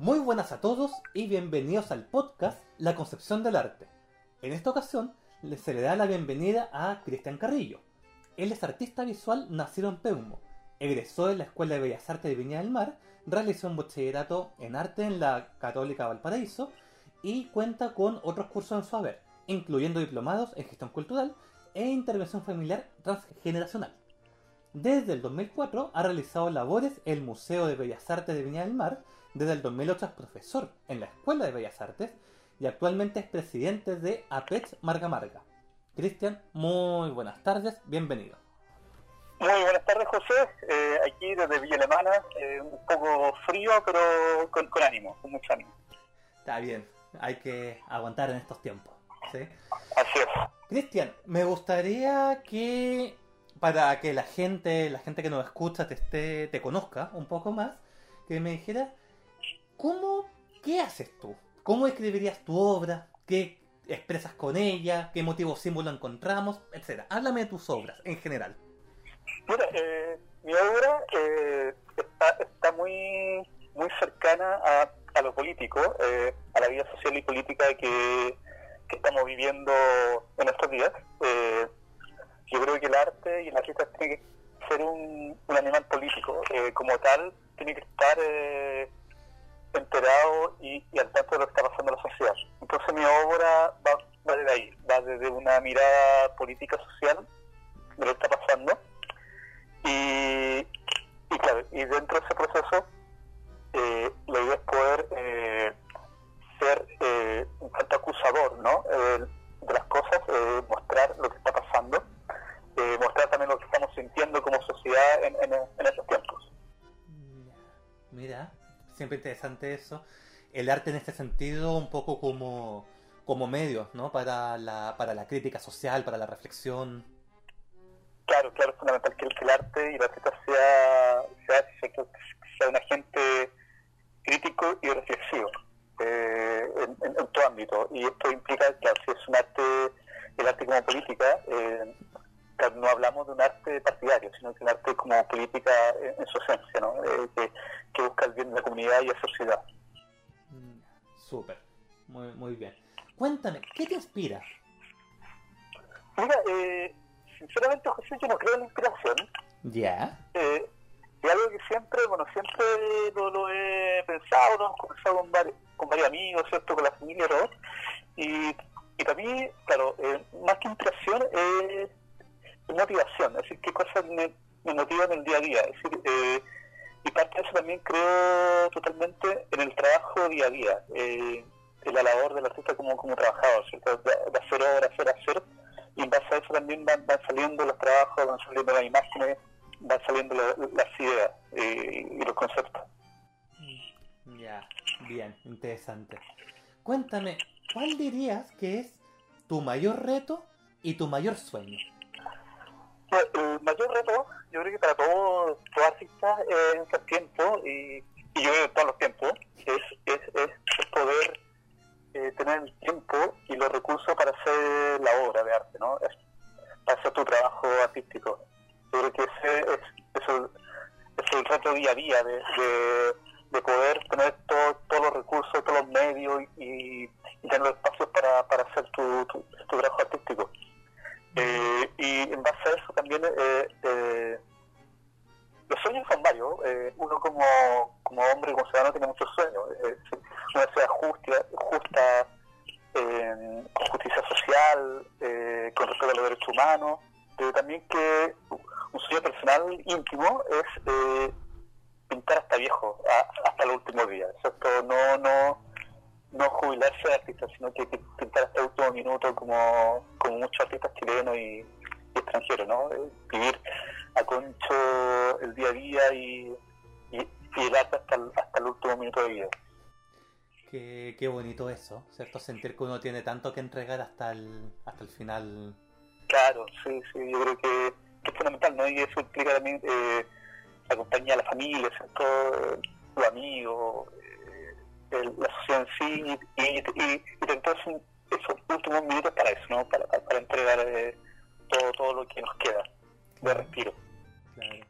Muy buenas a todos y bienvenidos al podcast La Concepción del Arte. En esta ocasión se le da la bienvenida a Cristian Carrillo. Él es artista visual nacido en Peumo. Egresó de la Escuela de Bellas Artes de Viña del Mar, realizó un bachillerato en arte en la Católica Valparaíso y cuenta con otros cursos en su haber, incluyendo diplomados en gestión cultural e intervención familiar transgeneracional. Desde el 2004 ha realizado labores en el Museo de Bellas Artes de Viña del Mar, desde el 2008 es profesor en la Escuela de Bellas Artes y actualmente es presidente de APEX Marga Marga. Cristian, muy buenas tardes, bienvenido. Muy buenas tardes, José. Eh, aquí desde Villa Alemana, eh, un poco frío, pero con, ánimo, con mucho ánimo. Está bien, hay que aguantar en estos tiempos. ¿sí? Así es. Cristian, me gustaría que para que la gente, la gente que nos escucha te esté, te conozca un poco más, que me dijera cómo, qué haces tú, cómo escribirías tu obra, qué expresas con ella, qué motivo símbolo encontramos, etcétera. Háblame de tus obras en general. Mira, eh, mi obra eh, está, muy muy cercana a, lo político, eh, a la vida social y política que, que estamos viviendo en estos días. Eh, yo creo que el arte y el artista tiene que ser un, animal político. Eh, como tal, tiene que estar eh, enterado y, al tanto de lo que está pasando en la sociedad. Entonces mi obra va, va desde ahí, va desde una mirada política social de lo que está pasando. Y, y claro, y dentro de ese proceso, eh, la idea es poder eh, ser un tanto acusador ¿no? de las cosas, mostrar lo que está pasando mostrar también lo que estamos sintiendo como sociedad en, en, esos tiempos. Mira, siempre interesante eso. El arte en este sentido un poco como, como medio, ¿no? Para la, para la crítica social, para la reflexión. Claro, claro, es fundamental que el, arte y la artista sea, sea, sea un agente crítico y reflexivo eh, en, todo ámbito. Y esto implica, que si es un arte, el arte como política, eh, no hablamos de un arte partidario, sino que un arte como política en, su esencia, ¿no? Eh, que, busca el bien de la comunidad y la sociedad. Mm, súper, muy, muy bien. Cuéntame, ¿qué te inspira? Mira, eh, sinceramente, José, yo no creo en la inspiración. Ya. Eh, es algo que siempre, bueno, siempre lo, he pensado, ¿no? He conversado con varios, con varios amigos, ¿cierto? Con la familia y todo. Y, y para mí, claro, eh, más que inspiración es motivación, es decir, qué cosas me, motivan en el día a día. Es decir, eh, y parte de eso también creo totalmente en el trabajo día a día, eh, en la labor del artista como, como trabajador, ¿cierto? De, hacer obra, hacer, hacer, y en base a eso también van, saliendo los trabajos, van saliendo las imágenes, van saliendo las ideas eh, y los conceptos. Ya, bien, interesante. Cuéntame, ¿cuál dirías que es tu mayor reto y tu mayor sueño? El mayor reto, yo creo que para todos los artistas en estos tiempos, y, yo creo todos los tiempos, es, es, poder eh, tener el tiempo y los recursos para hacer la obra de arte, ¿no? Es, para hacer tu trabajo artístico. Yo creo que ese es, es, el, es el reto día a día de, de, poder tener todos los recursos, todos los medios y, y tener los espacios para, para hacer tu, tu trabajo artístico. Eh, y en base a eso también eh, eh, los sueños son varios. uno como, como hombre y como ciudadano tiene muchos sueños. una ciudad justa, justa justicia social, con respeto a los derechos humanos, pero también que un sueño personal íntimo es pintar hasta viejo, hasta el último día. No, no, no jubilarse de artista, sino que, pintar hasta el último minuto como, como muchos artistas chilenos y, extranjeros, ¿no? Eh, vivir a concho el día a día y, y, el arte hasta el, hasta el último minuto de vida. Qué, qué bonito eso, ¿cierto? Sentir que uno tiene tanto que entregar hasta el, hasta el final. Claro, sí, sí, yo creo que, es fundamental, ¿no? Y eso implica también eh, acompañar a la familia, ¿cierto? Los amigos, la sociedad sí y, y, y, esos últimos minutos para eso, ¿no? Para, para entregar eh, todo, todo lo que nos queda de respiro. Claro.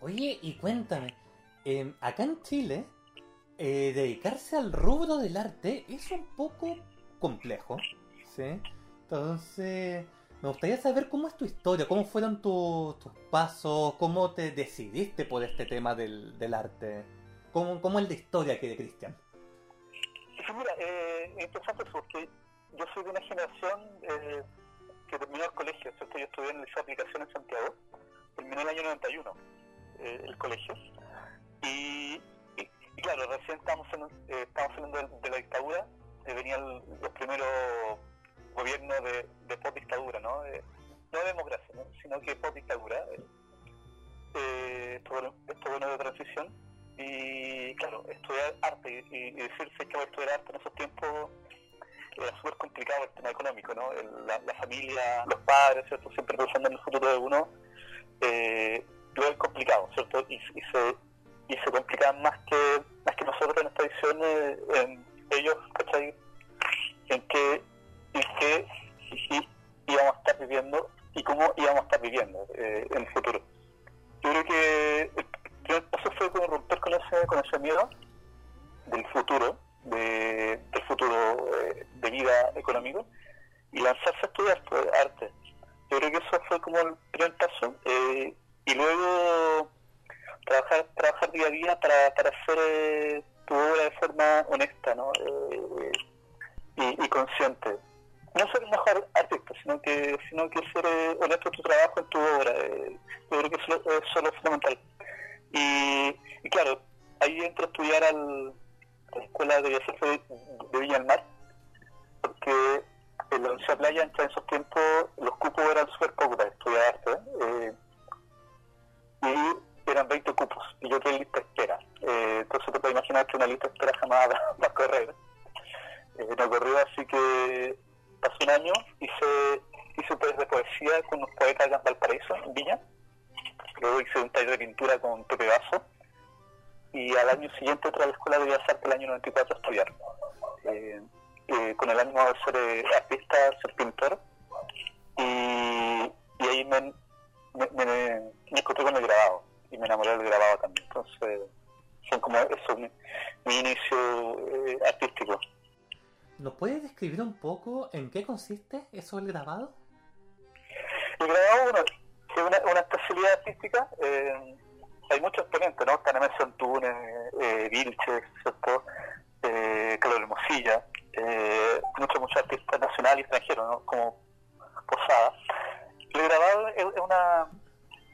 Oye, y cuéntame, em, acá en Chile eh, dedicarse al rubro del arte es un poco complejo, ¿sí? Entonces, me gustaría saber cómo es tu historia, cómo fueron tu- tus pasos, cómo te decidiste por este tema del, del arte, cómo, cómo es la historia que de Cristian. Sí, mira, eh, es interesante porque yo soy de una generación eh, que terminó el colegio, ¿cierto? Yo estudié en el Liceo de Aplicación en Santiago, terminé el año 91 eh, el colegio, y, claro, recién estábamos, en, eh, estábamos saliendo de, la dictadura, eh, venían los primeros gobiernos de, de post-dictadura, ¿no? Eh, no de democracia, ¿no? sino que post-dictadura, esto, esto bueno de transición, y claro, estudiar arte y, y decirse que voy a estudiar arte en esos tiempos era súper complicado el tema económico, ¿no? La, familia, los padres, ¿cierto? Siempre pensando en el futuro de uno, eh, lo es complicado, ¿cierto? Y, y se y se complicaban más que más que nosotros en esta edición, eh, en ellos, ¿cachai? En qué, en qué íbamos a estar viviendo y cómo íbamos a estar viviendo eh, en el futuro. Yo creo que el primer paso fue como romper con ese, con ese miedo del futuro, de, del futuro eh, de vida económico, y lanzarse a estudiar pues, arte. Yo creo que eso fue como el primer paso, eh, y luego trabajar trabajar día a día para, para hacer eh, tu obra de forma honesta ¿no? Eh, y, y consciente. No ser el mejor artista, sino que sino que ser eh, honesto en tu trabajo, en tu obra. yo creo que eso, eso es lo fundamental. Y, y claro, ahí entro a estudiar al, a la Escuela de Bellas de, Viña del Mar, porque en la Universidad Playa, en esos tiempos, los cupos eran súper pocos para estudiar arte. ¿eh? y eran 20 cupos, y yo en lista espera. Eh, entonces te puedes imaginar que una lista espera jamás va, a correr. Eh, no corrió, así que pasó un año, hice, hice un taller de poesía con unos poetas en Valparaíso, en Viña. Luego hice un taller de pintura con Pepe Vaso. Y al año siguiente entré a la Escuela de Bellas Artes el año 94 a estudiar. Eh, eh, con el ánimo de ser eh, artista, ser pintor. Y, y ahí me, me, me, me encontré con el grabado y me enamoré del grabado también. Entonces, son como eso, mi, mi inicio eh, artístico. ¿Nos puedes describir un poco en qué consiste eso del grabado? El grabado, bueno, una, una especialidad artística. eh, hay muchos exponentes, ¿no? Está Nemesio Antunes, eh, Vilches, ¿cierto? Eh, Carlos Hermosilla, eh, muchos, muchos artistas nacionales y extranjeros, ¿no? Como Posada. El grabado es, una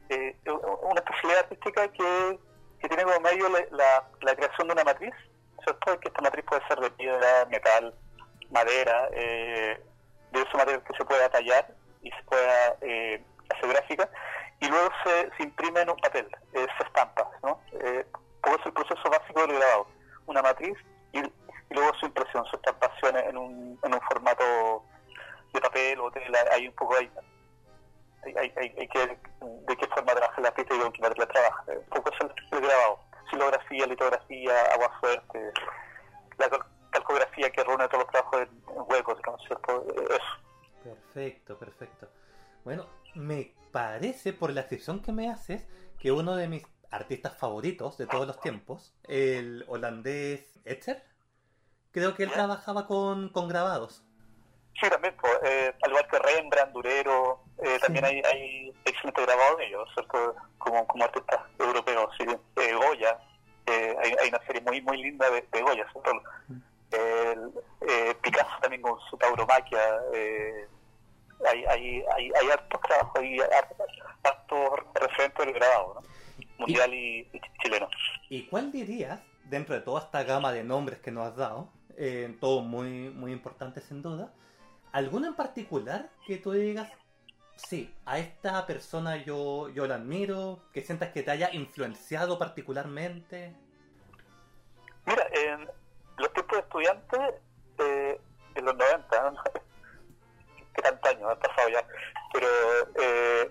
eh, una especialidad artística que, que tiene como medio la, la, creación de una matriz, ¿cierto? Que esta matriz puede ser de piedra, metal, madera, eh, de ese material que se pueda tallar y se pueda eh, hacer gráfica, y luego se, se imprime en un papel, eh, se estampa, ¿no? Eh, porque es el proceso básico del grabado, una matriz y, y luego su impresión, su estampación en un, en un formato de papel o tela, hay un poco ahí hay, hay, hay, hay que ver de qué forma trabaja la pista y con qué material trabaja. Un poco es el, grabado. Silografía, litografía, agua fuerte, la cal- calcografía que reúne todos los trabajos en, huecos, ¿no es cierto? Eso. Perfecto, perfecto. Bueno, me parece por la descripción que me haces que uno de mis artistas favoritos de todos los tiempos, el holandés Etcher, creo que él trabajaba con, con grabados. Sí, también, pues, eh, al igual que Rembrandt, Durero, eh, Sí. también hay, hay excelentes grabados de ellos, ¿cierto? Como, como artistas europeos, ¿sí? Eh, Goya, eh, hay, hay una serie muy muy linda de, de Goya, ¿cierto? Mm. El, eh, Picasso también con su tauromaquia, eh, hay, hay, hay, hay hartos trabajos, hay hartos, hartos referentes del grabado, ¿no? Mundial y, y chileno. ¿Y cuál dirías, dentro de toda esta gama de nombres que nos has dado, eh, todos muy, muy importantes sin duda, alguno en particular que tú digas, sí, a esta persona yo, yo la admiro, que sientas que te haya influenciado particularmente? Mira, en los tiempos de estudiante, eh, en los 90, ¿no? Que tantos años han pasado ya, pero eh,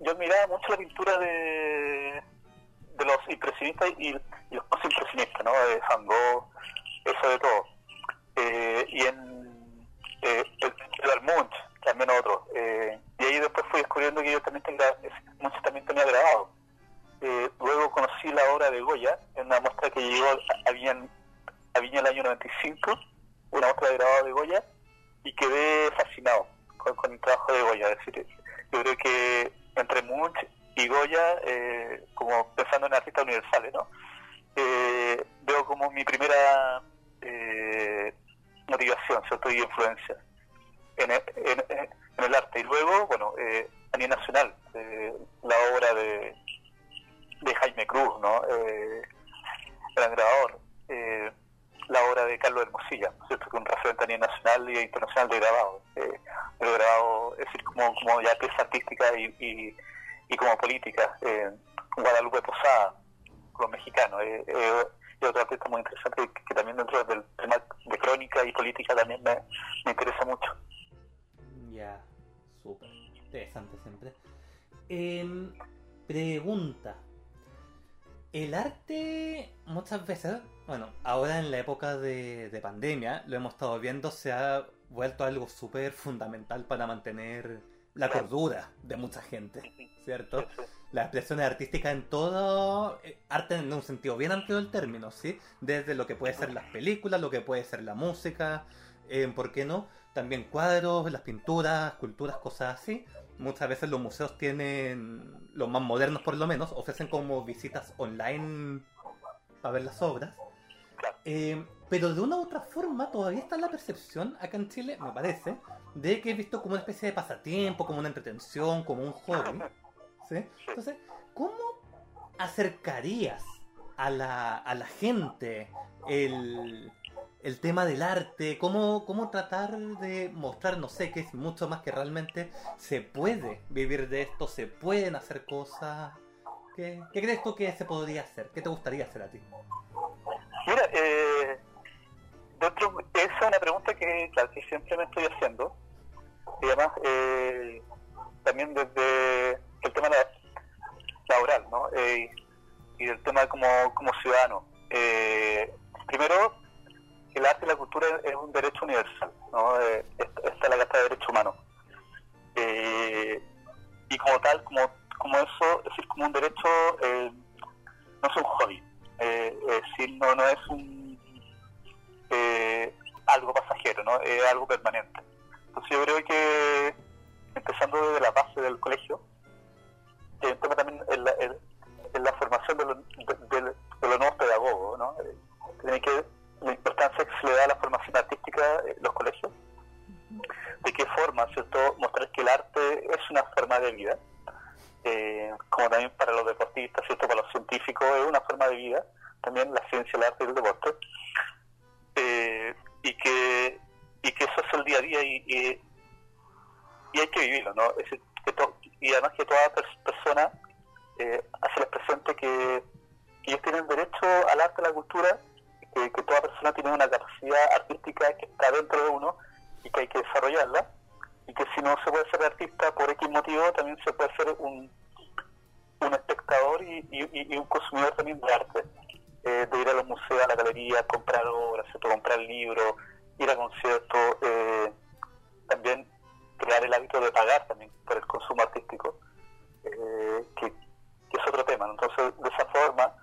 yo admiraba mucho la pintura de, de los impresionistas y, los post-impresionistas, ¿no? De Van eso de todo. Eh, y en eh, el Munch, también otro. Eh, y ahí después fui descubriendo que yo también tenía, muchos también tenía grabado. Eh, luego conocí conocí la obra de Goya en una muestra que llegó a Viña, a Viña el año 95, una muestra de grabado de Goya, y quedé fascinado con, el trabajo de Goya. Es decir, yo creo que entre Munch y Goya, eh, como pensando en artistas universales, ¿no? Eh, veo como mi primera eh, motivación, ¿cierto? Y influencia en el, arte. Y luego, bueno, eh, a nivel nacional, la obra de, de Jaime Cruz, ¿no? gran grabador. La obra de Carlos Hermosilla, ¿cierto? Que un referente a nivel nacional y internacional de grabado. Eh, grabado, es decir, como, como ya pieza artística y, y, como política. Guadalupe Posada, los mexicanos. Eh, eh, es otro artista muy interesante que, también dentro del tema de crónica y política también me, interesa mucho. Ya, súper interesante siempre. Em, pregunta. El arte muchas veces, bueno, ahora en la época de, de pandemia, lo hemos estado viendo, se ha vuelto algo súper fundamental para mantener la cordura de mucha gente, ¿cierto? Las expresiones artísticas en todo eh, arte en un sentido bien amplio del término, ¿sí? Desde lo que puede ser las películas, lo que puede ser la música, eh, ¿por qué no? También cuadros, las pinturas, esculturas, cosas así. Muchas veces los museos tienen, los más modernos por lo menos, ofrecen como visitas online para ver las obras. Eh, pero de una u otra forma todavía está la percepción acá en Chile, me parece, de que he visto como una especie de pasatiempo, como una entretención, como un hobby. ¿sí? Entonces, ¿cómo acercarías a la, a la gente el, el tema del arte? ¿Cómo, ¿Cómo tratar de mostrar, no sé, que es mucho más que realmente se puede vivir de esto, se pueden hacer cosas? ¿Qué, qué crees tú que se podría hacer? ¿Qué te gustaría hacer a ti? Mira, eh, esa es una pregunta que, que siempre me estoy haciendo. Y además, eh, también desde el tema laboral, ¿no? Eh, y del tema como, como ciudadano. Eh, primero, el arte y la cultura es un derecho universal, ¿no? esta es la Carta de Derechos Humanos. y como tal, como, eso, es decir, como un derecho, no es un hobby. es decir, no, no es un eh, algo pasajero, ¿no? Es algo permanente. Entonces yo creo que empezando desde la base del colegio, el tema también en la, en la formación de, de, los nuevos pedagogos, ¿no? Tiene que los colegios, de qué forma, ¿cierto? Mostrar que el arte es una forma de vida, eh, como también para los deportistas, ¿cierto? Para los científicos es una forma de vida, también la ciencia, el arte y el deporte. Eh, y que y que eso es el día a día y, y, hay que vivirlo, ¿no? y además que toda persona eh, hace presente que, ellos tienen derecho al arte, a la cultura, que, que toda persona tiene una capacidad artística que está dentro de uno y que hay que desarrollarla, y que si no se puede ser artista por X motivo, también se puede ser un, un espectador y, y un consumidor también de arte. Eh, de ir a los museos, a la galería, comprar obras, comprar libros, ir a conciertos, eh, también crear el hábito de pagar también por el consumo artístico, eh, que, es otro tema. Entonces, de esa forma,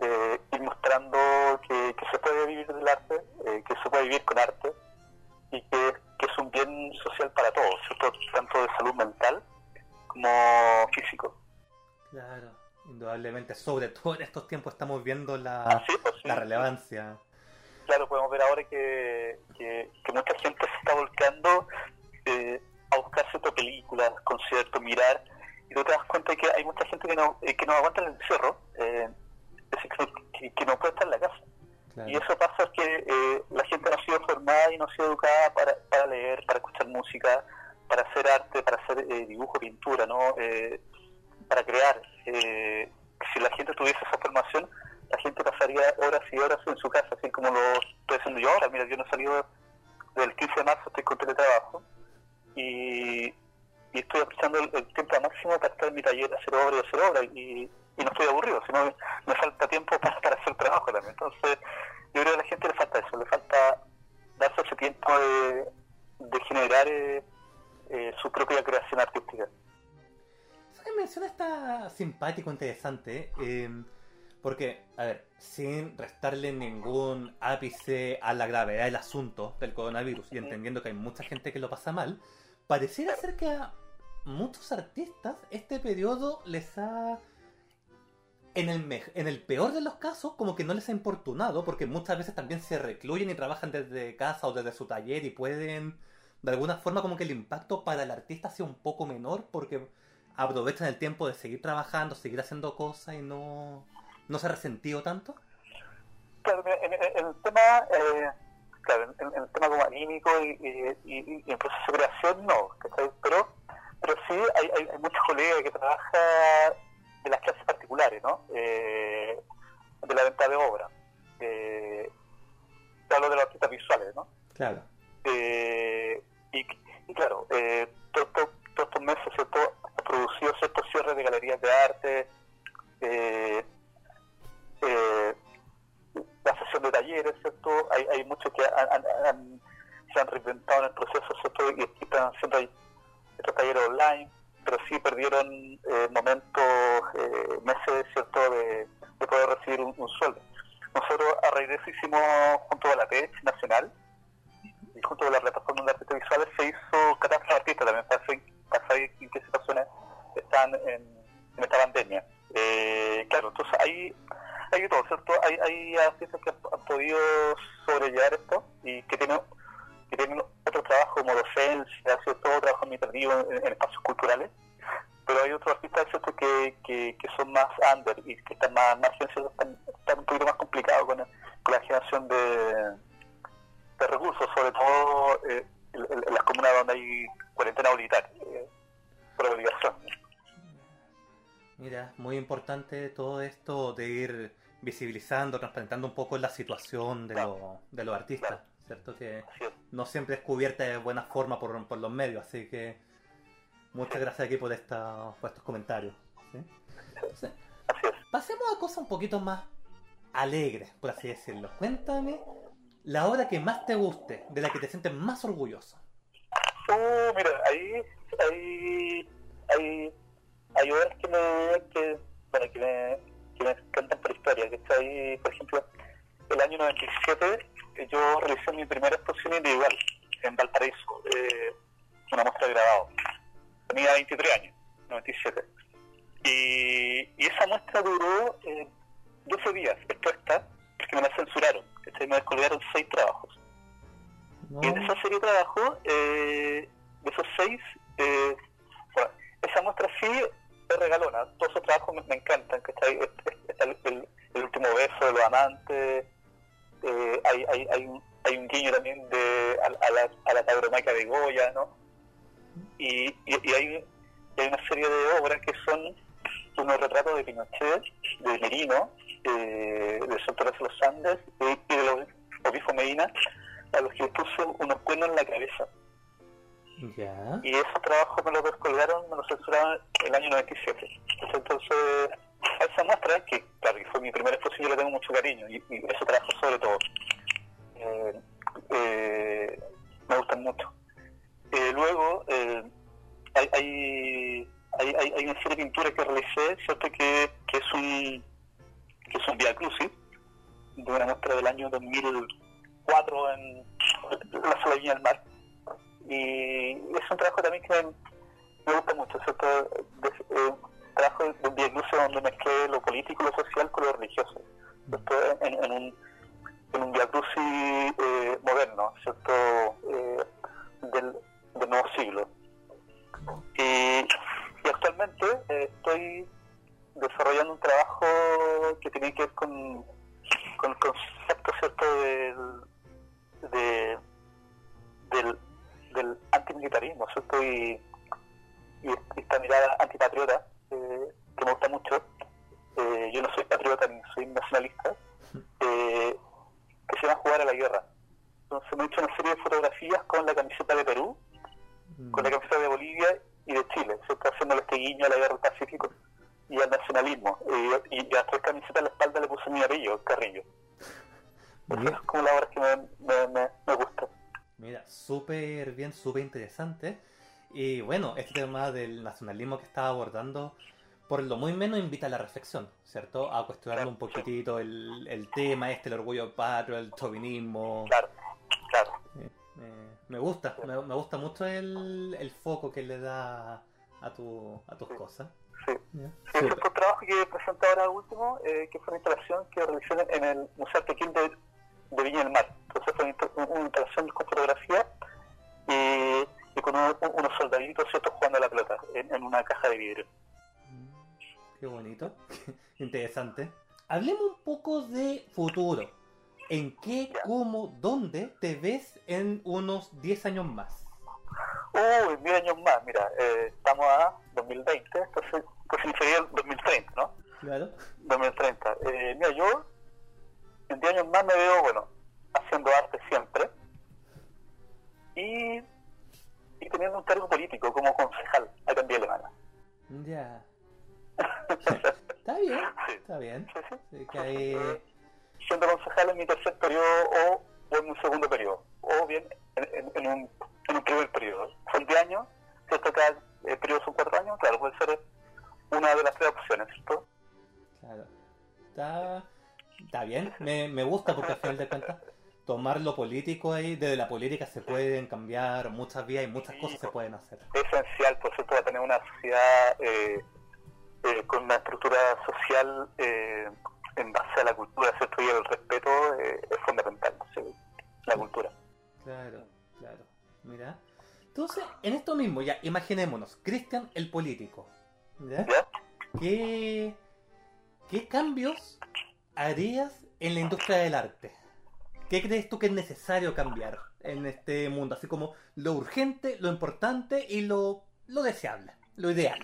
ir mostrando que, se puede vivir del arte, que se puede vivir con arte y que, que es un bien social para todos, tanto de salud mental como físico. Claro. Indudablemente, sobre todo en estos tiempos estamos viendo la, pues la relevancia. Claro, podemos ver ahora que, que, mucha gente se está volcando eh, a buscar ciertas películas, conciertos, mirar, y tú te das cuenta que hay mucha gente que no, eh, que no aguanta el encierro, eh, que, que, no puede estar en la casa. Y eso pasa que eh, la gente no ha sido formada y no ha sido educada para, para leer, para escuchar música, para hacer arte, para hacer dibujo, pintura, ¿no? para crear. Eh, si la gente tuviese esa formación, la gente pasaría horas y horas en su casa, así como lo estoy haciendo yo ahora. Mira, yo no he salido del 15 de marzo, estoy con teletrabajo y, y estoy aprovechando el, tiempo al máximo para estar en mi taller, hacer obra y hacer obra. Y, y no estoy aburrido, sino me falta tiempo para, para hacer trabajo también. Entonces, yo creo que a la gente le falta eso, le falta darse ese tiempo de, de generar eh, eh, su propia creación artística que menciona está simpático, interesante. Eh, Porque, a ver, sin restarle ningún ápice a la gravedad del asunto del coronavirus y entendiendo que hay mucha gente que lo pasa mal, pareciera ser que a muchos artistas este periodo les ha... En el, me- en el peor de los casos, como que no les ha importunado, porque muchas veces también se recluyen y trabajan desde casa o desde su taller y pueden, de alguna forma, como que el impacto para el artista sea un poco menor, porque aprovechan el tiempo de seguir trabajando, seguir haciendo cosas y no, no se ha resentido tanto. Claro, en, en- el tema, eh, claro, en, el tema como anímico y, y, y- y en proceso de creación, no. Pero, pero sí hay, hay, hay muchos colegas que trabajan de las clases particulares, ¿no? Eh, de la venta de obra. Eh, te hablo de los artistas visuales, ¿no? Claro. Eh, y, y claro, eh, todo- todo- todos estos meses, ¿cierto? Ha producido ciertos cierres de galerías de arte, eh, eh, la sesión de talleres, ¿cierto? Hay, hay muchos que han, han- han- se han reinventado en el proceso, ¿cierto? Y están haciendo estos talleres online, pero sí perdieron eh, momentos, eh, meses, ¿cierto? De, de poder recibir un, sueldo. Nosotros a raíz de eso hicimos, junto a la TED Nacional, y junto con la plataforma de artistas visuales se hizo catástrofe artistas también para saber, en qué situaciones están en, esta pandemia. Eh, claro, entonces hay, hay todo, ¿cierto? Hay, hay artistas que han podido sobrellevar esto y que tienen, que tienen otro trabajo como docencia, ¿cierto? trabajo administrativo en, en espacios culturales, pero hay otros artistas ¿cierto? Que, que, que son más under y que están más, más están, están un poquito más complicados con, con la generación de de recursos, sobre todo eh, en, las comunas donde hay cuarentena obligatoria, eh, por obligación. Mira, muy importante todo esto de ir visibilizando, transparentando un poco la situación de, lo- de los artistas, ¿cierto? Que no siempre es cubierta de buena forma por, por los medios, así que muchas gracias aquí por, esta, por estos comentarios. pasemos a cosas un poquito más alegres, por así decirlo. Cuéntame la obra que más te guste, de la que te sientes más orgulloso. Uh, mira, ahí hay, hay, hay obras que me, que, bueno, que me, que me encantan por historia, que está ahí, por ejemplo, el año 97 eh, yo realicé mi primera exposición individual en Valparaíso, eh, una muestra de grabado. Tenía 23 años, 97. Y, y esa muestra duró eh, 12 días expuesta, porque me la censuraron. ¿cachai? Me descolgaron seis trabajos. ¿no? Y en esa serie de trabajo, eh, de esos seis, eh, bueno, esa muestra sí es regalona. Todos esos trabajos me, me encantan. que Está, ahí, está el, el- el último beso de los amantes. Eh, hay, hay, hay, un, hay un guiño también de, a, a la, a la tauromaquia de Goya, ¿no? Y, y, y hay, hay una serie de obras que son unos retratos de Pinochet, de Merino, eh, de Sotero de los Andes y, y de los Obispo Medina, a los que puse unos cuernos en la cabeza. Ya. Y esos trabajos me los descolgaron, me los censuraron el año 97. Entonces, esa muestra, que claro, que fue mi primera exposición, yo le tengo mucho cariño, y, ese trabajo sobre todo. Eh, eh, me gustan mucho. Eh, luego, hay, hay, hay, hay- una serie de pinturas que realicé, ¿cierto? Que, que es un que es un Via Crucis, de una muestra del año 2004 en la Sala del Mar. Y es un trabajo también que me, gusta mucho, ¿cierto? Trabajo de un Via Crucis donde mezclé lo político, lo social con lo religioso, ¿cierto? En, un, en un eh, moderno, ¿cierto? Eh, del, del nuevo siglo. Y, actualmente eh, estoy desarrollando un trabajo que tiene que ver con, con el concepto cierto del, de, del, del antimilitarismo cierto y, esta mirada antipatriota que me gusta mucho Eh, yo no soy patriota ni soy nacionalista eh, que se llama jugar a la guerra entonces me he hecho una serie de fotografías con la camiseta de Perú con la camiseta de Bolivia y de Chile, ¿cierto? haciéndole este guiño a la guerra del Pacífico y al nacionalismo. Eh, y, y a tres camisetas en la espalda le puse mi apellido, Carrillo. Bien. son como las obras que me, me, me, me gustan. Mira, súper bien, súper interesante. Y bueno, este tema del nacionalismo que estaba abordando, por lo muy menos invita a la reflexión, ¿cierto? A cuestionarlo un poquitito el, el tema este, el orgullo patrio, el chauvinismo. Claro, claro. Eh, me gusta, me, me gusta mucho el, el foco que le da a, tu, a tus Sí. cosas. Sí. Sí, fue un trabajo que presenté ahora último, eh, que fue una instalación que realicé en el Museo Tequín de, de Viña del Mar. Entonces fue una, insta- una instalación con fotografía y, y con uno- unos soldaditos ¿cierto? jugando a la pelota en, en una caja de vidrio. Qué bonito, interesante. Hablemos un poco de futuro. ¿En qué, cómo, dónde te ves en unos 10 años más? Uy, mil años más, mira, eh, estamos a 2020, entonces pues sería el 2030, ¿no? Claro. 2030. Eh, mira, yo en 10 años más me veo, bueno, haciendo arte siempre y, y teniendo un cargo político como concejal acá en Vía Alemana. Ya. Está bien, está bien. que hay- Siendo concejal en mi tercer periodo o, o en un segundo periodo, o bien en, en- en un, en un primer periodo. Son 10 años, ¿cierto? Cada eh, periodo son 4 años, claro, puede ser una de las tres opciones, ¿cierto? Claro. Está, está bien, me, me gusta porque al final de cuentas tomar lo político ahí, desde la política se pueden cambiar muchas vías y muchas cosas se pueden hacer. esencial, por cierto, para tener una sociedad eh, eh, con una estructura social eh, en base a la cultura, ¿cierto? Y el respeto eh, es fundamental, ¿sí? la cultura. Claro, claro. Mira. Entonces, en esto mismo, ya, imaginémonos, Cristian el político. ¿Ya? ¿Ya? ¿Qué, ¿Qué cambios harías en la industria del arte? ¿Qué crees tú que es necesario cambiar en este mundo? Así como lo urgente, lo importante y lo, lo deseable, lo ideal.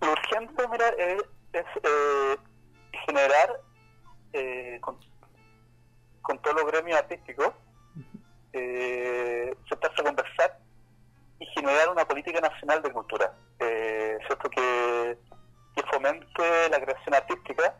Lo urgente, mira, es eh, generar eh, con, con todos los gremios artísticos, eh, sentarse a conversar y generar una política nacional de cultura, eh, ¿cierto? Que, que fomente la creación artística,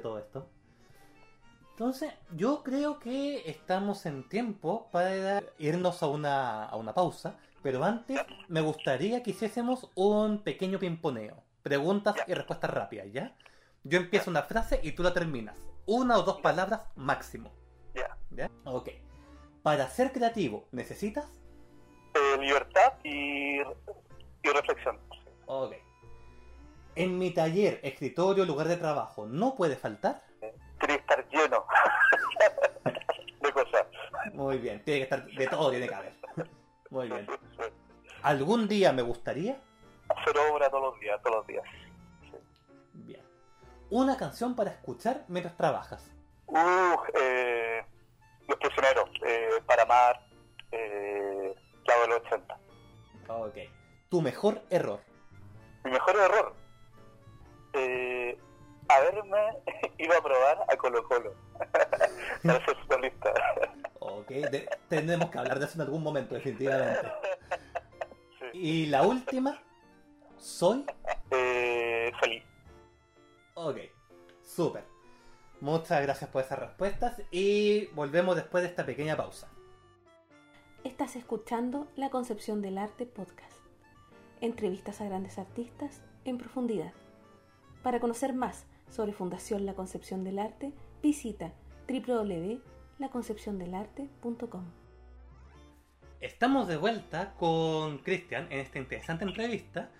Todo esto. Entonces, yo creo que estamos en tiempo para irnos a una, a una pausa. Pero antes, me gustaría que hiciésemos un pequeño pimponeo. Preguntas y respuestas rápidas, ¿ya? Yo empiezo una frase y tú la terminas. Una o dos palabras máximo. Ya. ¿Ya? Ok. Para ser creativo, ¿necesitas? Eh, libertad y, y reflexión. Ok. En mi taller, escritorio, lugar de trabajo, ¿no puede faltar? Tiene que estar lleno de cosas. Muy bien, tiene que estar de todo, tiene que haber. Muy bien. ¿Algún día me gustaría? Hacer obra todos los días, todos los días. Bien. Una canción para escuchar mientras trabajas. Uh, eh, Los prisioneros, eh, para amar, eh, Clavo de los 80. Ok. Tu mejor error. Mi mejor error, eh, haberme ido a probar a Colo Colo para ser futbolista. Ok, de- tenemos que hablar de eso en algún momento, definitivamente. Sí. Y la última, soy. Eh, feliz. Ok, súper. Muchas gracias por esas respuestas y volvemos después de esta pequeña pausa. Estás escuchando La Concepción del Arte Podcast. Entrevistas a grandes artistas en profundidad. Para conocer más sobre Fundación La Concepción del Arte, visita www.laconcepciondelarte.com. Estamos de vuelta con Cristian en esta interesante entrevista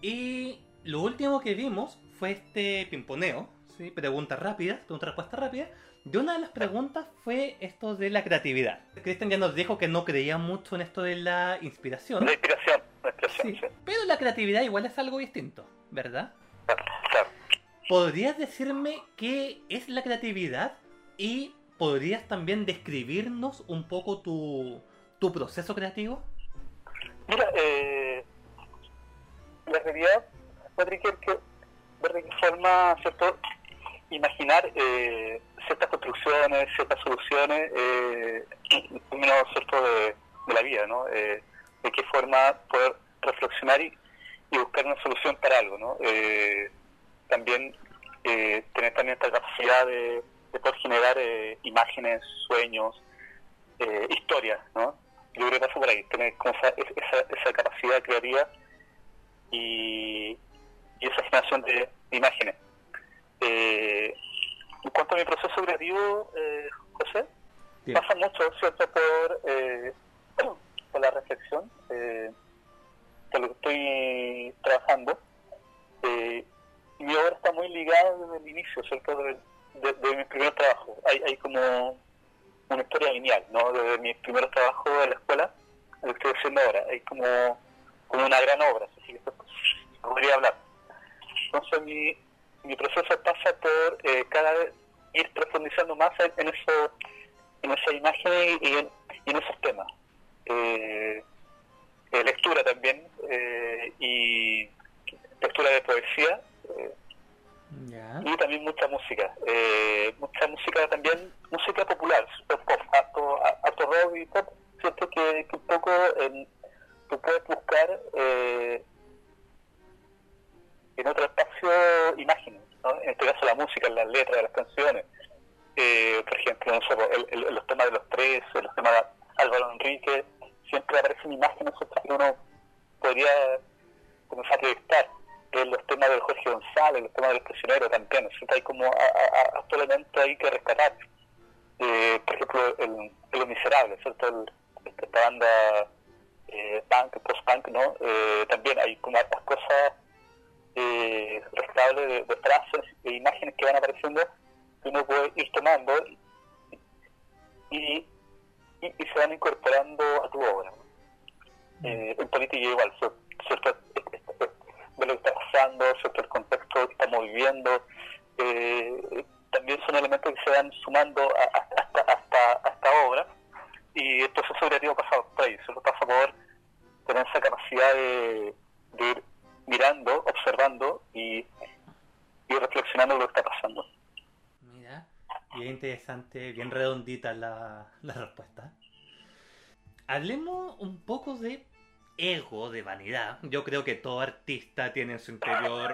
y lo último que vimos fue este pimponeo, ¿sí? preguntas rápidas, preguntas respuesta rápida. Y una de las preguntas fue esto de la creatividad. Cristian ya nos dijo que no creía mucho en esto de la inspiración. La inspiración, la inspiración, Sí, sí. pero la creatividad igual es algo distinto, ¿verdad? ¿Podrías decirme qué es la creatividad? Y podrías también describirnos un poco tu, tu proceso creativo. Mira, eh, la realidad va a de forma, ¿cierto? Imaginar eh, ciertas construcciones, ciertas soluciones, eh, en términos, ¿cierto?, de, de la vida, ¿no? Eh, de qué forma poder reflexionar y, y buscar una solución para algo, ¿no? Eh, también eh, tener también esta capacidad de, de poder generar eh, imágenes, sueños, eh, historias, ¿no? Yo creo que pasa por ahí, tener como esa, esa, esa capacidad creativa y, y esa generación de, de imágenes. Eh, en cuanto a mi proceso creativo, eh, José, Bien. pasa mucho, ¿cierto?, por, eh, por la reflexión, eh, por lo que estoy trabajando. Eh, muy ligada desde el inicio, ¿cierto?, de, de, de mis primeros trabajos. Hay, hay como una historia lineal, ¿no?, desde mis primeros trabajos en la escuela, lo que estoy haciendo ahora. Hay como, una gran obra, así que podría hablar. Entonces mi, mi proceso pasa por eh, cada vez ir profundizando más en, eso en esas imágenes y en, esos temas. Eh, eh, lectura también eh, y lectura de poesía y también mucha música. Eh, mucha música también, música popular, pop, pop, harto, harto rock y pop, ¿cierto? Que, que un poco eh, tú puedes buscar eh, en otro espacio imágenes, ¿no? en este caso la música, las letras las canciones. Eh, por ejemplo, no sé, el- los temas de los tres, los temas de Álvaro Enrique, siempre aparecen imágenes que uno podría comenzar a proyectar. Eh, los temas de Jorge González, los temas del prisionero también, ¿cierto? hay como a, a, a estos elementos ahí que rescatar. Eh, por ejemplo, el, el Los Miserables, ¿cierto? El- esta banda eh, punk, post-punk, ¿no? Eh, también hay como hartas cosas eh, rescatables de, de frases e imágenes que van apareciendo que uno puede ir tomando y, y, y se van incorporando a tu obra. Eh, en política igual, ¿cierto? De lo que está pasando, ¿cierto? el contexto que estamos viviendo, eh, también son elementos que se van sumando a- a- hasta, hasta, hasta obra y el proceso creativo pasa por ahí, solo pasa por tener esa capacidad de, de ir mirando, observando y, y reflexionando lo que está pasando. Mira, bien interesante, bien redondita la, la respuesta. Hablemos un poco de ego, de vanidad. Yo creo que todo artista tiene en su interior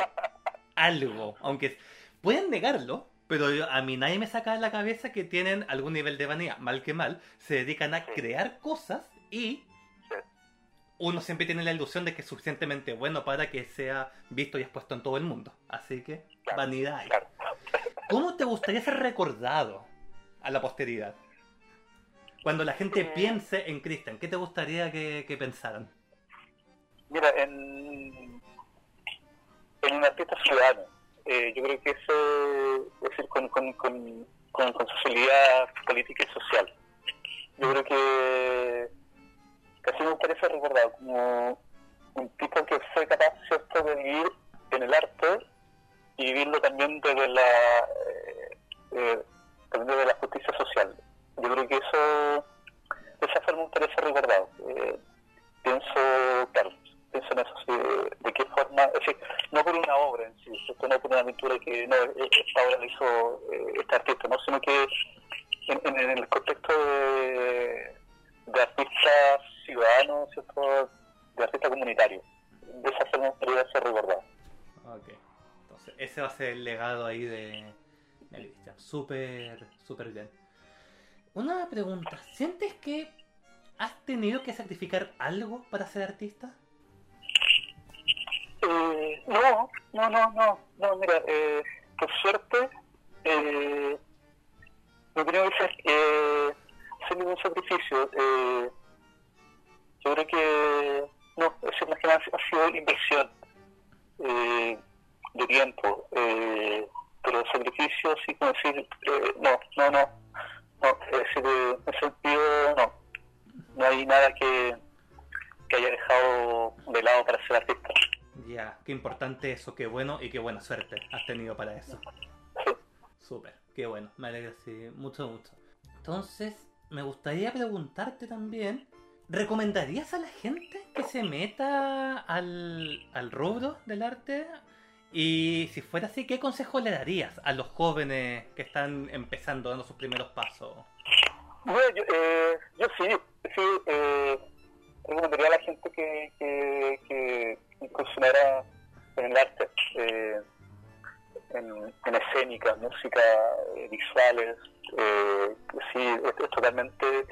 algo, aunque pueden negarlo, pero yo- a mí nadie me saca de la cabeza que tienen algún nivel de vanidad, mal que mal, se dedican a crear cosas y uno siempre tiene la ilusión de que es suficientemente bueno para que sea visto y expuesto en todo el mundo. Así que, vanidad. ¿Cómo te gustaría ser recordado a la posteridad? Cuando la gente Eh. piense en Cristian, ¿qué te gustaría que, que pensaran? Mira, en, en un artista ciudadano, eh, yo creo que eso es decir, con, con, con, con, socialidad política y social. Yo creo que casi me ser recordado como un tipo que fue capaz, ¿cierto?, de vivir en el arte y vivirlo también desde la, eh, eh, también desde la justicia social. Yo creo que eso, esa forma me ser recordado. Eh, pienso, claro, pienso en eso, sí, de, de qué forma, es decir, no por una obra en sí, no por una pintura que no, esta obra hizo eh, este artista, ¿no? sino que en, el contexto de, de artista ciudadano, ¿cierto? de artista comunitario. De esa forma gustaría ser recordado. Ok. Entonces, ese va a ser el legado ahí de, Ya, Cristian, súper, súper bien. Una pregunta, ¿sientes que has tenido que sacrificar algo para ser artista? Eh, no, no, no, no, no, mira, eh, por suerte, eh, no creo que sea, eh, hacer ningún sacrificio. Eh, yo creo que, no, eso más que ha sido inversión eh, de tiempo, pero sacrificio, sí, como decir, no, no, no, no, es decir, en ese sentido, no, no hay nada que, que haya dejado de lado para ser artista. Ya, qué importante eso, qué bueno y qué buena suerte has tenido para eso. Súper, qué bueno, me alegra sí, mucho, mucho. Entonces, me gustaría preguntarte también, ¿recomendarías a la gente que se meta al, al rubro del arte? Y si fuera así, ¿qué consejo le darías a los jóvenes que están empezando, dando sus primeros pasos? Bueno, yo, eh, yo sí, sí, eh, recomendaría a la gente que incursionara en el arte, eh, en, escénica, música, eh, visuales, eh, sí, es, es totalmente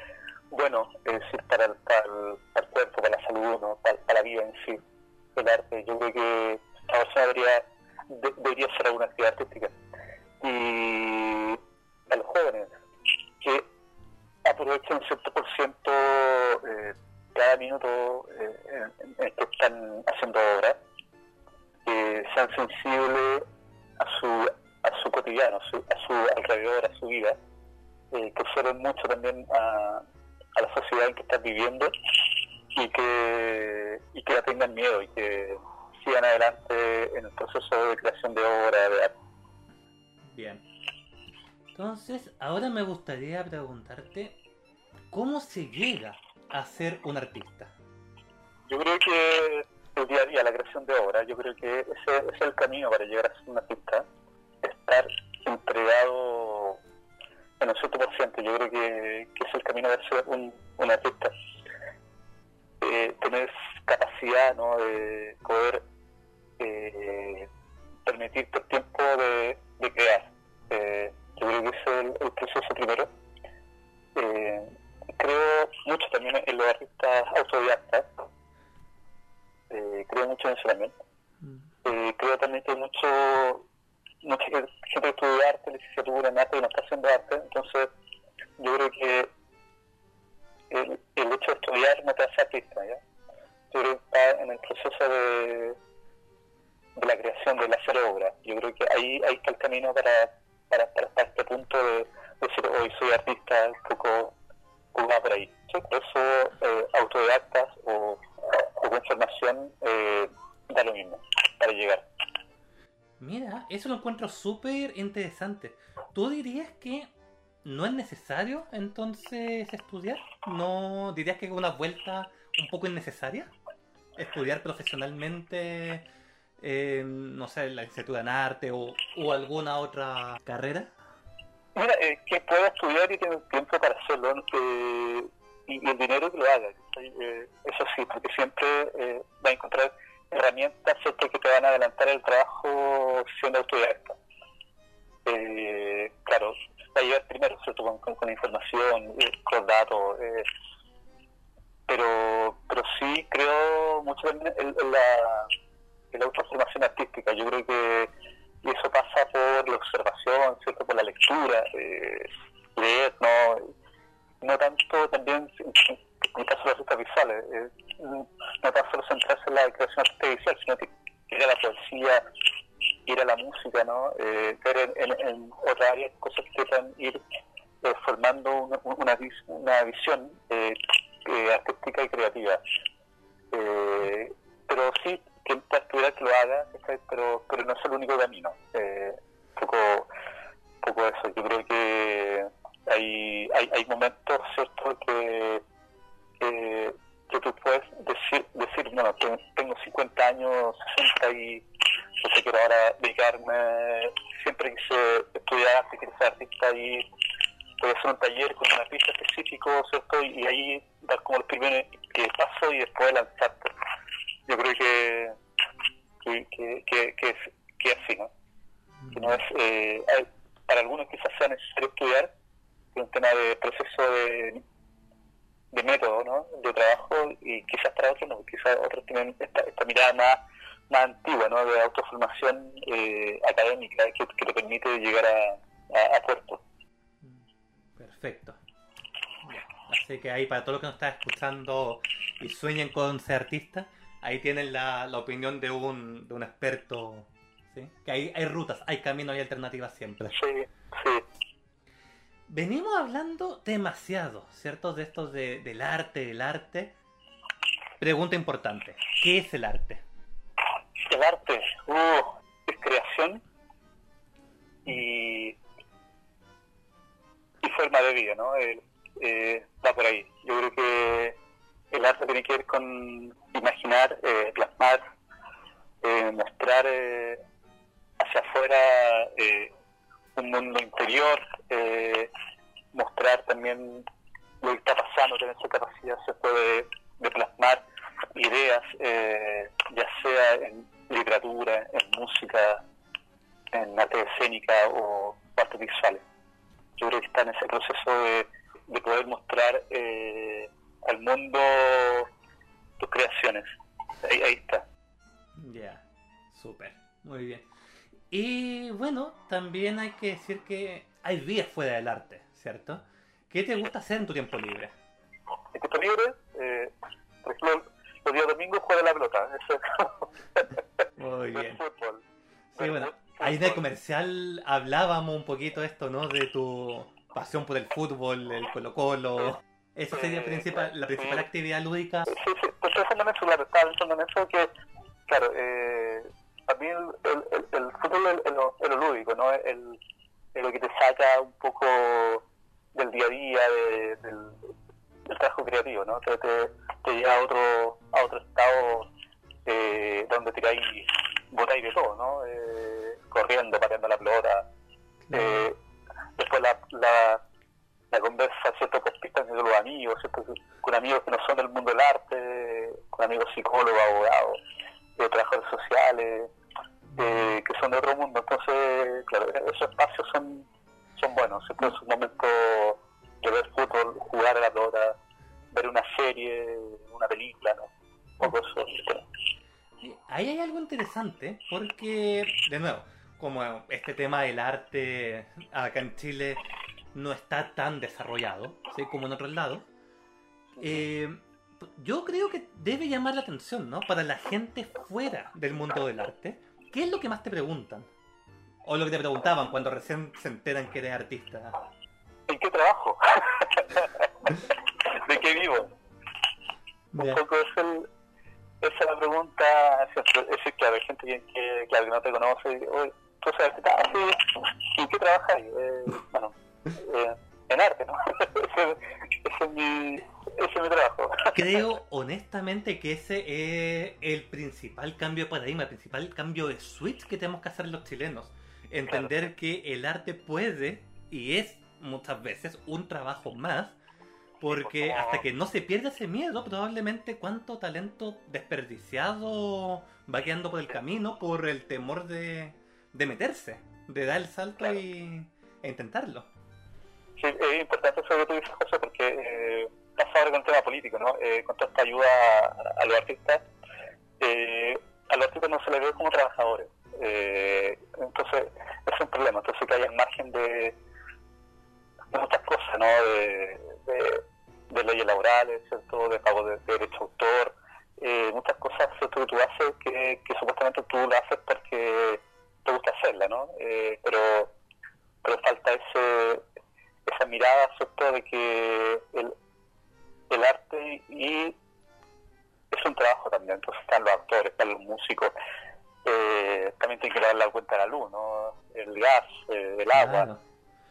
bueno, es decir, para el, para, el, para el cuerpo, para la salud, ¿no? para, para la vida en sí, el arte. Yo creo que la persona debería, de- debería hacer alguna actividad artística. Y a los jóvenes, que aprovechen un cierto por ciento eh, cada minuto eh, en, que están haciendo obras, que sean sensibles a su, a su cotidiano, a su, a su alrededor, a su vida, eh, que observen mucho también a, a la sociedad en que están viviendo y que, y que la tengan miedo y que sigan adelante en el proceso de creación de obra, de arte. Bien. Entonces, ahora me gustaría preguntarte, ¿cómo se llega a ser un artista? Yo creo que el día a día, la creación de obra, yo creo que ese, es el camino para llegar a ser un artista. Estar entregado en por ciento, yo creo que, que es el camino de ser un, un artista. Eh, tener capacidad ¿no? de poder eh, permitirte el tiempo de, crear. Eh, yo creo que ese es el, el proceso primero. Eh, creo mucho también en los artistas autodidactas. Eh, creo mucho en eso también. Eh, creo también que hay mucho, mucha gente que estudia arte, licenciatura en arte y no está haciendo arte. Entonces, yo creo que el, el hecho de estudiar no te hace artista, ¿ya? Yo creo que está en el proceso de, de la creación, del hacer obra. Yo creo que ahí, ahí está el camino para, para, para, para este punto de decir, hoy soy artista, un poco va por eso eh, autodidactas o, o con formación eh, da lo mismo para llegar. Mira, eso lo encuentro súper interesante. ¿Tú dirías que no es necesario entonces estudiar? ¿No dirías que es una vuelta un poco innecesaria? ¿Estudiar profesionalmente, eh, no sé, la licenciatura en arte o alguna otra carrera? Mira, eh, que pueda estudiar y tiene tiempo para hacerlo y, el dinero que lo haga. Eh, eso sí, porque siempre eh, va a encontrar herramientas ¿cierto? que te van a adelantar el trabajo siendo autodidacta. Eh, claro, va a llegar primero ¿cierto? Con, con, información, con datos, pero pero sí creo mucho en, en la, en la autoformación artística. Yo creo que y eso pasa por la observación, ¿cierto? por la lectura, eh, leer, no, no tanto también en el caso de las artistas visuales, eh, no tan solo centrarse en la creación artística sino que ir a la poesía, ir a la música, ¿no? Eh, ver en, en, en otras áreas cosas que puedan ir eh, formando una, una, una visión eh, artística y creativa. pero sí, quien estudiar que lo haga, pero pero no es el único camino. Eh, poco, poco eso. Yo creo que hay, hay, hay momentos, ¿cierto?, que, que, que tú puedes decir, decir bueno, tengo 50 años, 60 y no sé, quiero ahora dedicarme, siempre quise estudiar arte, quiero ser artista y hacer un taller con un artista específico, ¿cierto? Y ahí dar como el primer paso y después lanzarte. Yo creo que que, que, que, es, que así, ¿no? Es, eh, hay, para algunos quizás sea necesario estudiar, es un tema de proceso de, de método, ¿no? de trabajo, y quizás para otros no, quizás otros tienen esta, esta mirada más, más antigua, ¿no? de autoformación eh, académica que, que, te permite llegar a, a, a puerto. Perfecto. Así que ahí para todos los que nos están escuchando y sueñen con ser artistas, ahí tienen la, la opinión de un, de un experto, ¿sí? Que hay, hay rutas, hay caminos, hay alternativas siempre. Sí, sí. Venimos hablando demasiado, ¿cierto? De esto de, del arte, del arte. Pregunta importante, ¿qué es el arte? El arte, uh, es creación y, y forma de vida, ¿no? El, eh, va por ahí. Yo creo que el arte tiene que ver con imaginar, eh, plasmar, eh, mostrar eh, hacia afuera eh, un mundo interior, eh, mostrar también lo que está pasando, tener esa capacidad ¿cierto? De, de plasmar ideas, ya sea en literatura, en música, en arte escénica o artes visuales. Yo creo que está en ese proceso de de poder mostrar eh, al mundo tus creaciones. Ahí, ahí está. Ya, yeah. súper, muy bien. Y bueno, también hay que decir que hay días fuera del arte, ¿cierto? ¿Qué te gusta hacer en tu tiempo libre? En tiempo libre, eh, por ejemplo, los días domingos juego la pelota. Eso Muy bien. Sí, bueno, ahí en el comercial hablábamos un poquito esto, ¿no? De tu pasión por el fútbol, el Colo Colo. Esa sería principal, la principal actividad lúdica. Sí, sí, pues en eso, claro, estaba pensando en eso que, claro, eh, a mí el, el, el, el fútbol es, lo, lúdico, ¿no? Es, el, lo que te saca un poco del día a día, de, del, del trabajo creativo, ¿no? Te, te, te lleva a otro, a otro estado eh, donde tiráis, botáis de todo, ¿no? Eh, corriendo, pateando la pelota. Eh, después la, la, la conversa con pistas con los amigos, con amigos que no son del mundo del arte, con amigos psicólogos, abogados, trabajadores sociales, que son de otro mundo. Entonces, claro, esos espacios son, son buenos, ¿cierto? es un momento de ver fútbol, jugar a la pelota, ver una serie, una película, ¿no? Un poco eso. Ahí hay algo interesante, porque, de nuevo, como este tema del arte acá en Chile no está tan desarrollado, ¿sí? como en otros lados, eh, yo creo que debe llamar la atención, ¿no? Para la gente fuera del mundo del arte, ¿qué es lo que más te preguntan? O lo que te preguntaban cuando recién se enteran que eres artista. ¿En qué trabajo? ¿De qué vivo? Yeah. Un poco es el, esa es la pregunta, es, es claro, hay gente que, que, claro, que no te conoce, oye, tú sabes qué y qué trabajas eh, bueno eh, en arte no ese, ese, es mi ese es mi trabajo creo honestamente que ese es el principal cambio de paradigma el principal cambio de switch que tenemos que hacer los chilenos entender claro. que el arte puede y es muchas veces un trabajo más porque hasta que no se pierda ese miedo, probablemente cuánto talento desperdiciado va quedando por el camino por el temor de, de meterse, de dar el salto claro. y, e intentarlo. Sí, es importante eso que tú dices, José, porque eh, pasa ahora con el tema político, ¿no? Eh, con toda esta ayuda a, a los artistas, eh, a los artistas no se les ve como trabajadores. Eh, entonces, es un problema. Entonces, que haya margen de, muchas cosas, ¿no? De, de, leyes laborales, ¿cierto? De pago de, de derecho autor, eh, muchas cosas ¿cierto? que tú haces que, que supuestamente tú lo haces porque te gusta hacerla, ¿no? Eh, pero, pero falta ese, esa mirada, ¿cierto? De que el, el arte y es un trabajo también, entonces están los actores, están los músicos, eh, también tienen que dar la cuenta a la luz, ¿no? El gas, eh, el agua, claro.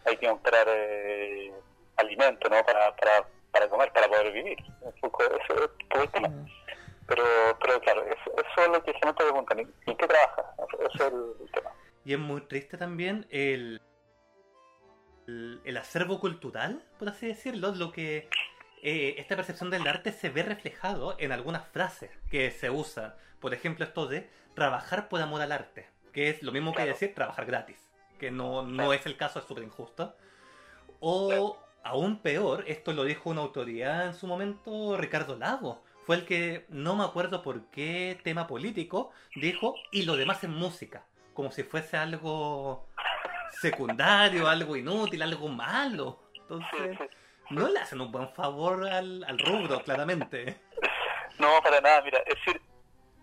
hay que comprar eh, alimento, ¿no? Para, para, para comer, para poder vivir, un poco eso es todo el tema. Pero, pero claro, eso, eso es lo que siempre te preguntan, ¿en qué trabajas? Eso es el, el tema. Y es muy triste también el, el, acervo cultural, por así decirlo, lo que eh, esta percepción del arte se ve reflejado en algunas frases que se usan. Por ejemplo, esto de trabajar por amor al arte, que es lo mismo claro. que decir trabajar gratis. que no, no es el caso, es súper injusta. O aún peor, esto lo dijo una autoridad en su momento, Ricardo Lago. Fue el que, no me acuerdo por qué tema político, dijo, y lo demás es música. Como si fuese algo secundario, algo inútil, algo malo. Entonces, no le hacen un buen favor al, al rubro, claramente. No, para nada, mira, es decir,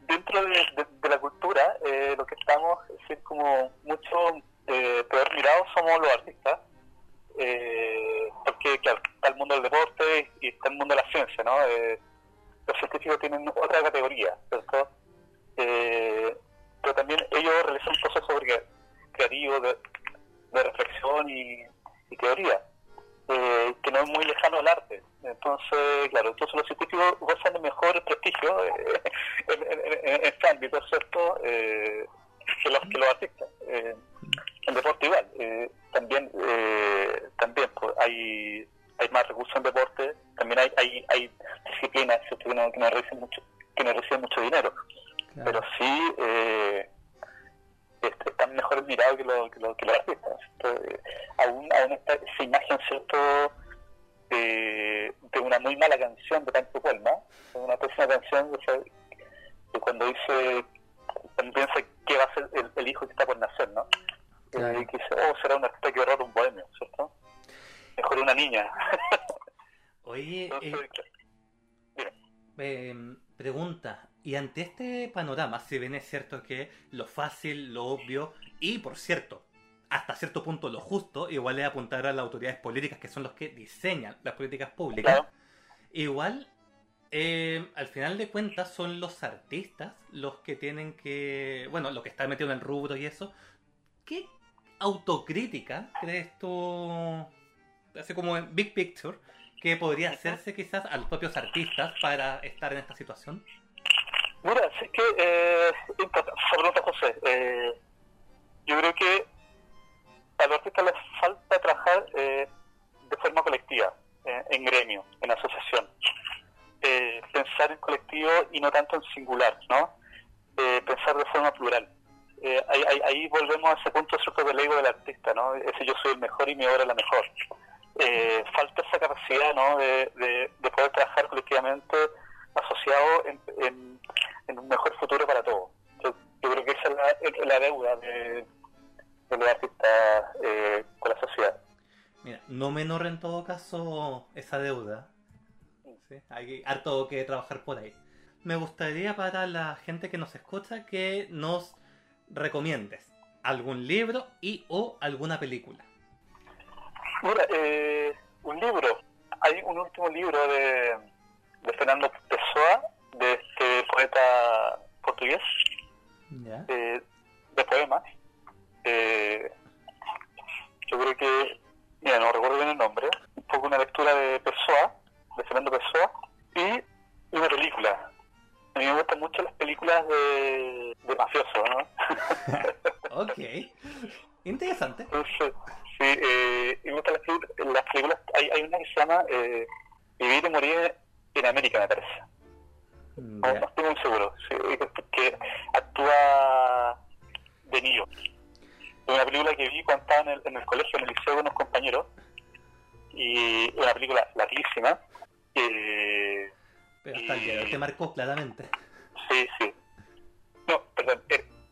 dentro de, de, la cultura, eh, lo que estamos, es decir, como mucho eh, peor mirados somos los artistas, eh, porque claro, está el mundo del deporte y está el mundo de la ciencia, ¿no? Eh, los científicos tienen otra categoría, ¿cierto? Eh, pero también ellos realizan un proceso creativo de, de reflexión y, y teoría. Eh, que no es muy lejano al arte. Entonces, claro, entonces los científicos gozan de mejor prestigio eh, en, en, en, este ámbito, ¿cierto? Eh, que, los, que los artistas. Eh, en deporte igual. Eh, también también pues, hay hay más recursos en deporte, también hay hay, hay disciplinas que no, que no reciben mucho que no reciben mucho dinero. Claro. Pero sí... Eh, están mejor mirados que, lo, que, lo, que los artistas. Entonces, aún, aún está esa imagen, ¿cierto?, de, de, una muy mala canción de Pancho Cuelma, una pésima canción o sea, que cuando dice, cuando piensa que va a ser el, el hijo que está por nacer, ¿no? Claro. Que dice, oh, será un artista que horror un bohemio, ¿cierto? Mejor una niña. Oye, Entonces, eh, eh, pregunta, y ante este panorama, si bien es cierto que lo fácil, lo obvio, y por cierto, hasta cierto punto lo justo, igual es apuntar a las autoridades políticas que son los que diseñan las políticas públicas, igual, eh, al final de cuentas, son los artistas los que tienen que, bueno, los que están metidos en el rubro y eso. ¿Qué autocrítica crees tú, así como en Big Picture, que podría hacerse quizás a los propios artistas para estar en esta situación? Mira, sí que, eh, pregunta, José, eh, yo creo que a los artistas les falta trabajar eh, de forma colectiva, eh, en gremio, en asociación. Eh, pensar en colectivo y no tanto en singular, ¿no? Eh, pensar de forma plural. Ahí, ahí, ahí, volvemos a ese punto ¿cierto? del ego del artista, ¿no? Ese yo soy el mejor y mi obra la mejor. falta esa capacidad, ¿no? De poder trabajar colectivamente asociado en, en, en, un mejor futuro para todos. Yo, yo, creo que esa es la, la deuda de, de los artistas eh, con la sociedad. Mira, no menor en todo caso esa deuda. ¿sí? Hay harto que trabajar por ahí. Me gustaría para la gente que nos escucha que nos recomiendes algún libro y o alguna película. Mira, eh, un libro. Hay un último libro de de Fernando Pessoa, de este poeta portugués, yeah. eh, de poemas. Eh, yo creo que, mira, no recuerdo bien el nombre, un poco una lectura de Pessoa, de Fernando Pessoa, y una película. A mí me gustan mucho las películas de, de mafiosos, ¿no? ok. Interesante. Entonces, sí, eh, me gustan las, las películas. Hay, hay una que se llama eh, Vivir y Morir en América, me parece. No, no, estoy muy seguro. Sí, que actúa De Niro. Una película que vi cuando estaba en el, en el colegio, en el liceo, con unos compañeros. Y una película larguísima. Eh, Pero hasta el día de hoy te marcó claramente. Sí, sí. No, perdón.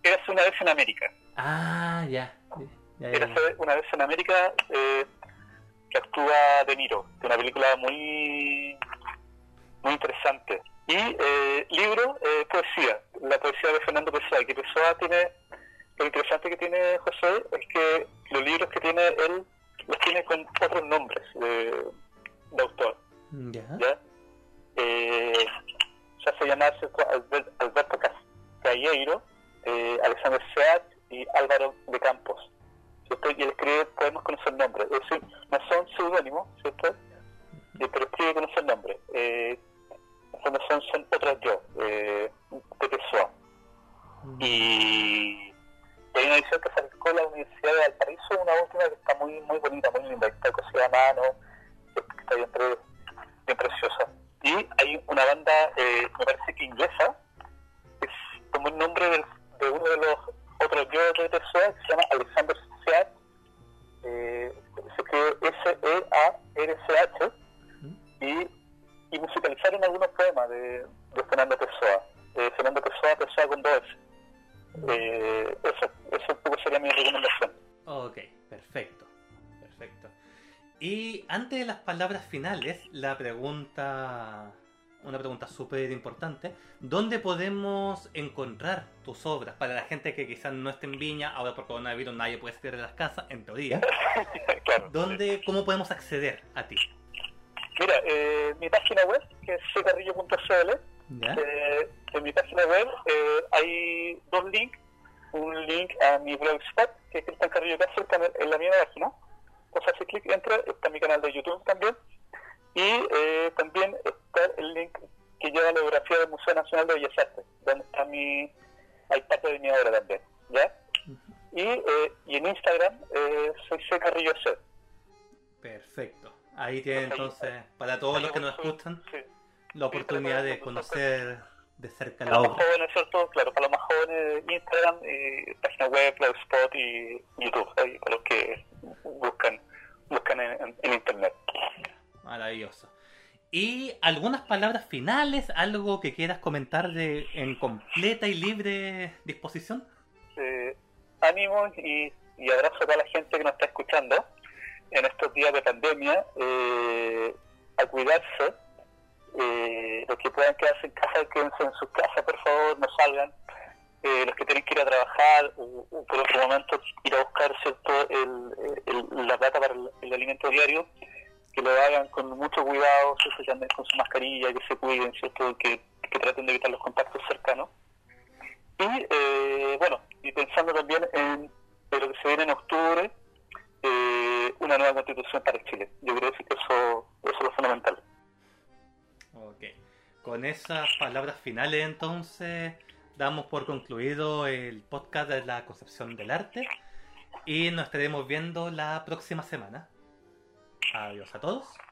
Érase una vez en América. Ah, ya. ya, ya, ya. Érase una vez en América eh, que actúa De Niro. De una película muy muy interesante. Y eh, libro, eh, poesía, la poesía de Fernando Pessoa, que Pessoa tiene, lo interesante que tiene José es que los libros que tiene él los tiene con otros nombres de, de autor. ¿Ya? ¿ya? Eh, se hace llamar Alberto Calleiro, eh, Alexander Seat y Álvaro de Campos. Y él escribe poemas con esos nombres, es decir, súper importante, ¿dónde podemos encontrar tus obras? Para la gente que quizás no esté en Viña, ahora por coronavirus nadie puede salir de las casas, en teoría. claro. ¿Dónde, ¿Cómo podemos acceder a ti? Mira, eh, mi página web, que es ccarrillo.cl, eh, en mi página web eh, hay dos links. Un link a mi blogspot, que es Cristian Carrillo está en, la misma página. Pues hace clic, entra, está mi canal de YouTube también. Y eh, también está el link que lleva la biografía del Museo Nacional de Bellas Artes, donde está mi, hay parte de mi obra también. ¿Ya? Y, eh, y en Instagram eh, soy C. Carrillo C. Perfecto. Ahí tienen entonces, para todos los que nos Sí. la oportunidad de conocer de cerca la Para los más obra. jóvenes, ¿cierto? Claro, para los más jóvenes, Instagram, eh, página web, Blogspot y YouTube, ahí, para los que buscan, buscan en, en- en Internet. Maravilloso. ¿Y algunas palabras finales? ¿Algo que quieras comentar de en completa y libre disposición? Eh, ánimo y, y abrazo a toda la gente que nos está escuchando en estos días de pandemia, eh, a cuidarse, eh, los que puedan quedarse en casa, quédense en sus casas, por favor, no salgan. Eh, los que tienen que ir a trabajar o, por otro momento ir a buscar cierto el, la plata para el alimento diario, que lo hagan con mucho cuidado, que anden con su mascarilla, que se cuiden, ¿cierto? Que, que traten de evitar los contactos cercanos. Y eh, bueno, y pensando también en, en lo que se viene en octubre, eh, una nueva constitución para Chile. Yo creo que eso, eso es lo fundamental. Ok. Con esas palabras finales entonces damos por concluido el podcast de la concepción del arte y nos estaremos viendo la próxima semana. Adiós a todos.